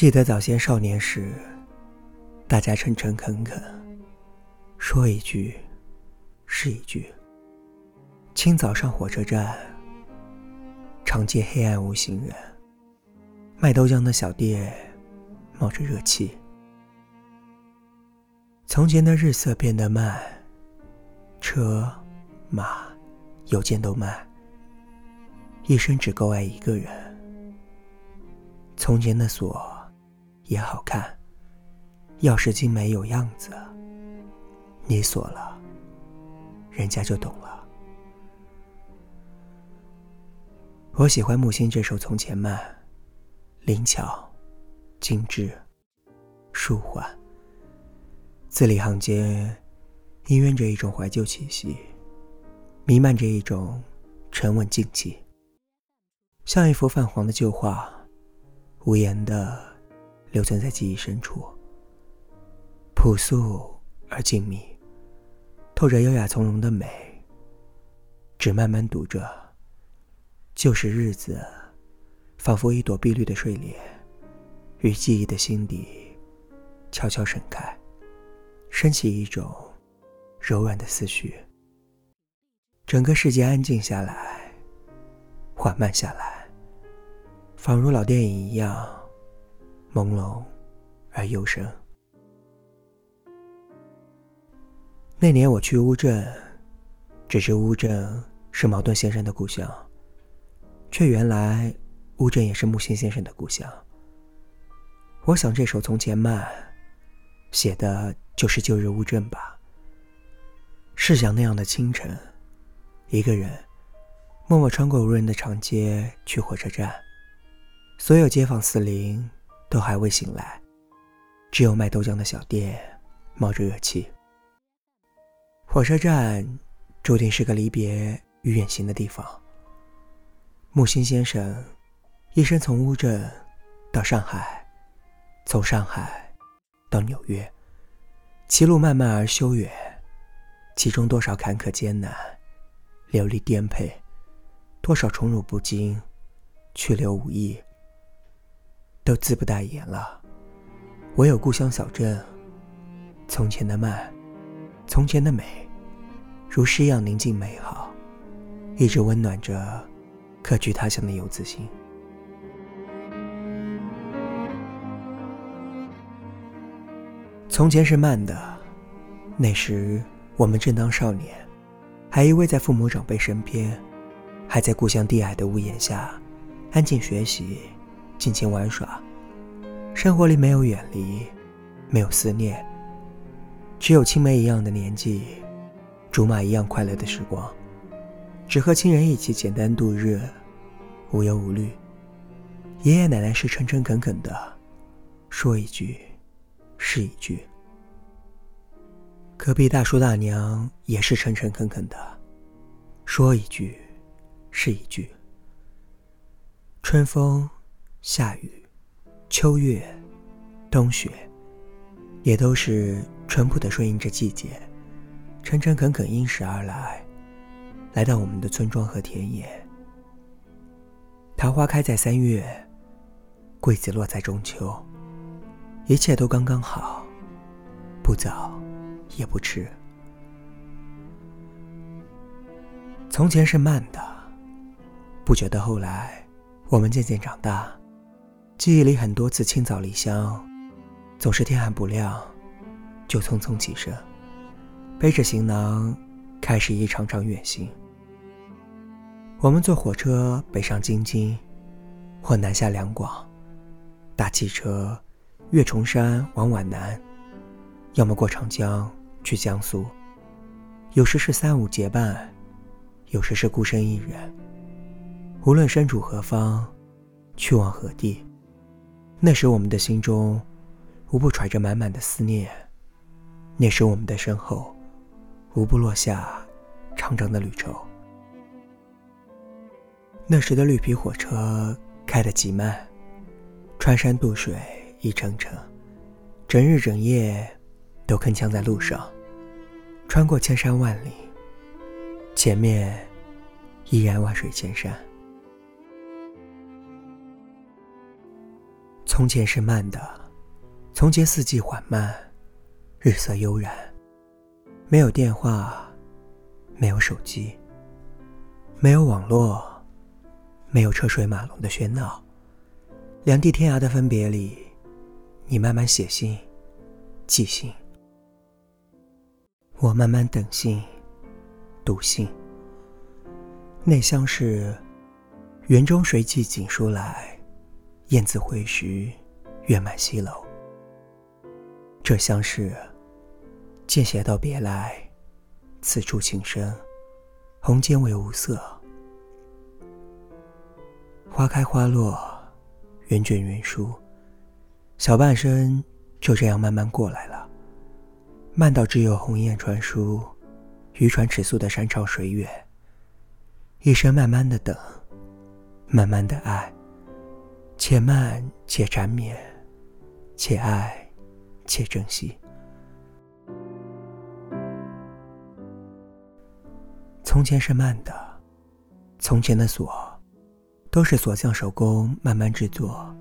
记得早先少年时，大家诚诚恳恳，说一句是一句。清早上火车站，长街黑暗无行人，卖豆浆的小店冒着热气。从前的日色变得慢，车马邮件都慢，一生只够爱一个人。从前的锁也好看，钥匙精美有样子，你锁了，人家就懂了。我喜欢木心这首《从前慢》，灵巧、精致、舒缓，字里行间氤氲着一种怀旧气息，弥漫着一种沉稳静气，像一幅泛黄的旧画，无言的留存在记忆深处。朴素而静谧，透着优雅从容的美。只慢慢读着。旧时日子，仿佛一朵碧绿的睡莲，于记忆的心底悄悄盛开，升起一种柔软的思绪。整个世界安静下来，缓慢下来，仿如老电影一样，朦胧而幽深。那年我去乌镇，只知乌镇是茅盾先生的故乡。却原来，乌镇也是木心先生的故乡。我想这首《从前慢》，写的就是旧日乌镇吧。试想那样的清晨，一个人默默穿过无人的长街去火车站，所有街坊四邻都还未醒来，只有卖豆浆的小店冒着热气。火车站注定是个离别与远行的地方。木心先生一生从乌镇到上海，从上海到纽约，其路漫漫而修远，其中多少坎坷艰难、流离颠沛，多少宠辱不惊、去留无意，都自不待言了。唯有故乡小镇，从前的慢，从前的美，如诗一样宁静美好，一直温暖着。客居他乡的游子心。从前是慢的，那时我们正当少年，还依偎在父母长辈身边，还在故乡低矮的屋檐下，安静学习，尽情玩耍。生活里没有远离，没有思念，只有青梅一样的年纪，竹马一样快乐的时光。只和亲人一起简单度日，无忧无虑。爷爷奶奶是诚诚恳恳的，说一句是一句。隔壁大叔大娘也是诚诚恳恳的，说一句是一句。春风、夏雨、秋月、冬雪，也都是淳朴的顺应着季节，诚诚恳恳因时而来。来到我们的村庄和田野，桃花开在三月，桂子落在中秋，一切都刚刚好，不早也不迟。从前是慢的，不觉得后来，我们渐渐长大，记忆里很多次清早离乡，总是天还不亮，就匆匆起身，背着行囊，开始一场场远行。我们坐火车北上京津，或南下两广，搭汽车越崇山往皖南，要么过长江去江苏。有时是三五结伴，有时是孤身一人。无论身处何方，去往何地，那时我们的心中无不揣着满满的思念；那时我们的身后无不落下长长的旅愁。那时的绿皮火车开得极慢，穿山渡水一程程，整日整夜都铿锵在路上，穿过千山万里，前面依然万水千山。从前是慢的，从前四季缓慢，日色悠然，没有电话，没有手机，没有网络，没有车水马龙的喧闹。两地天涯的分别里，你慢慢写信，寄信，我慢慢等信，读信。内乡是园中谁寄锦书来，雁字回时，月满西楼。这乡是见斜道别来，此处情深，红笺为无色。花开花落。云卷云舒，小半生就这样慢慢过来了，慢到只有鸿雁传书，渔船尺素的山长水远。一生慢慢的等，慢慢的爱，且慢且缠绵，且爱且珍惜。从前是慢的，从前的锁。都是锁匠手工慢慢制作，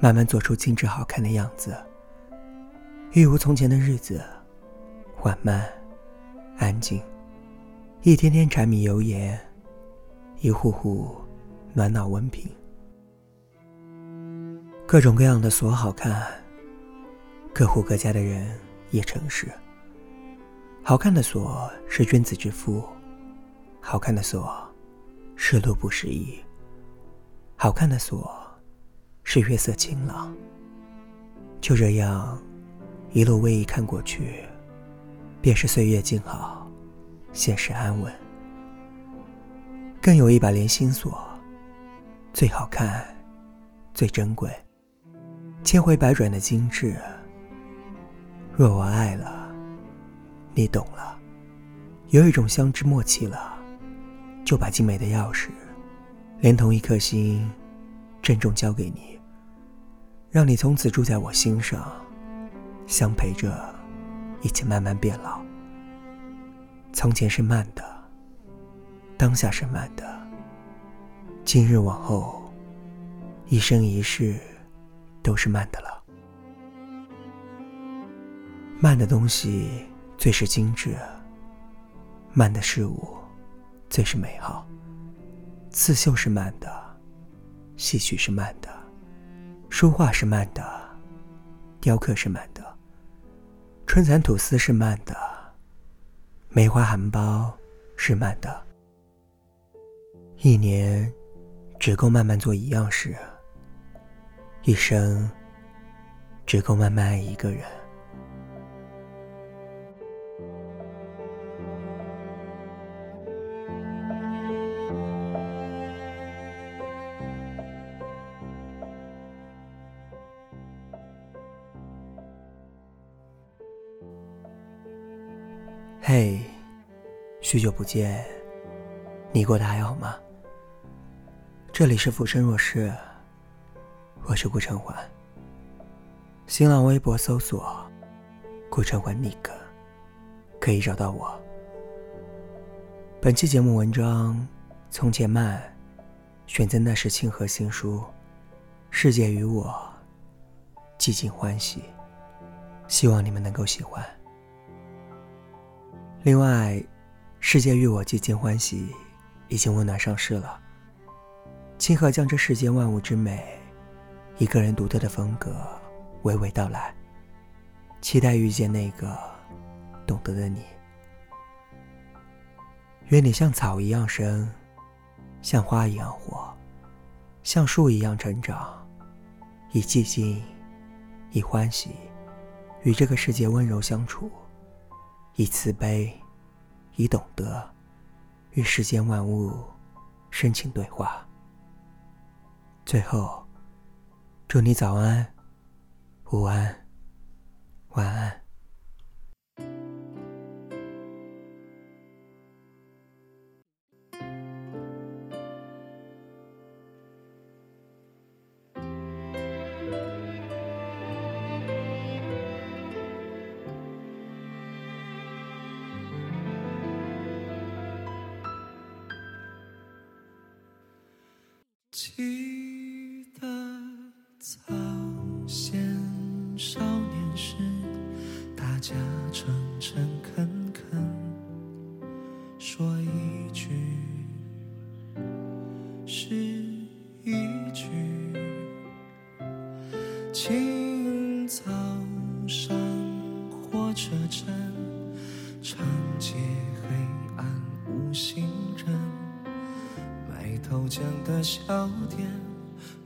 慢慢做出精致好看的样子。一如从前的日子，缓慢、安静，一天天柴米油盐，一户户暖脑温平。各种各样的锁好看，各户各家的人也诚实。好看的锁是君子之夫，好看的锁是路不拾遗。好看的锁，是月色晴朗。就这样，一路逶迤看过去，便是岁月静好，现实安稳。更有一把连心锁，最好看，最珍贵，千回百转的精致。若我爱了，你懂了，有一种相知默契了，就把精美的钥匙。连同一颗心，郑重交给你，让你从此住在我心上，相陪着，一起慢慢变老。从前是慢的，当下是慢的，今日往后，一生一世，都是慢的了。慢的东西最是精致，慢的事物最是美好。刺绣是慢的，戏曲是慢的，书画是慢的，雕刻是慢的，春蚕吐丝是慢的，梅花含苞是慢的。一年只够慢慢做一样事，一生只够慢慢爱一个人。嘿，许久不见，你过得还好吗？这里是浮生若世，我是顾城环。新浪微博搜索“顾城环 Nick”，可以找到我。本期节目文章《从前慢》，选择那时清河新书，世界与我寂静欢喜，希望你们能够喜欢。另外，《世界与我寂静欢喜》已经温暖上市了。清河将这世间万物之美，一个人独特的风格娓娓道来。期待遇见那个懂得的你。愿你像草一样生，像花一样活，像树一样成长，以寂静，以欢喜，与这个世界温柔相处。以慈悲，以懂得，与世间万物深情对话。最后，祝你早安、午安、晚安。记早。先少年时，大家诚诚恳恳说一句是一句。清早上火车站，长街黑暗无行人，卖豆浆的小店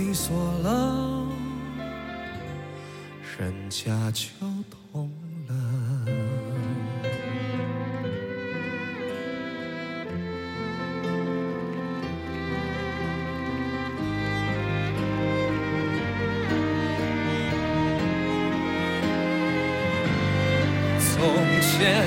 你锁了，人家就懂了。从前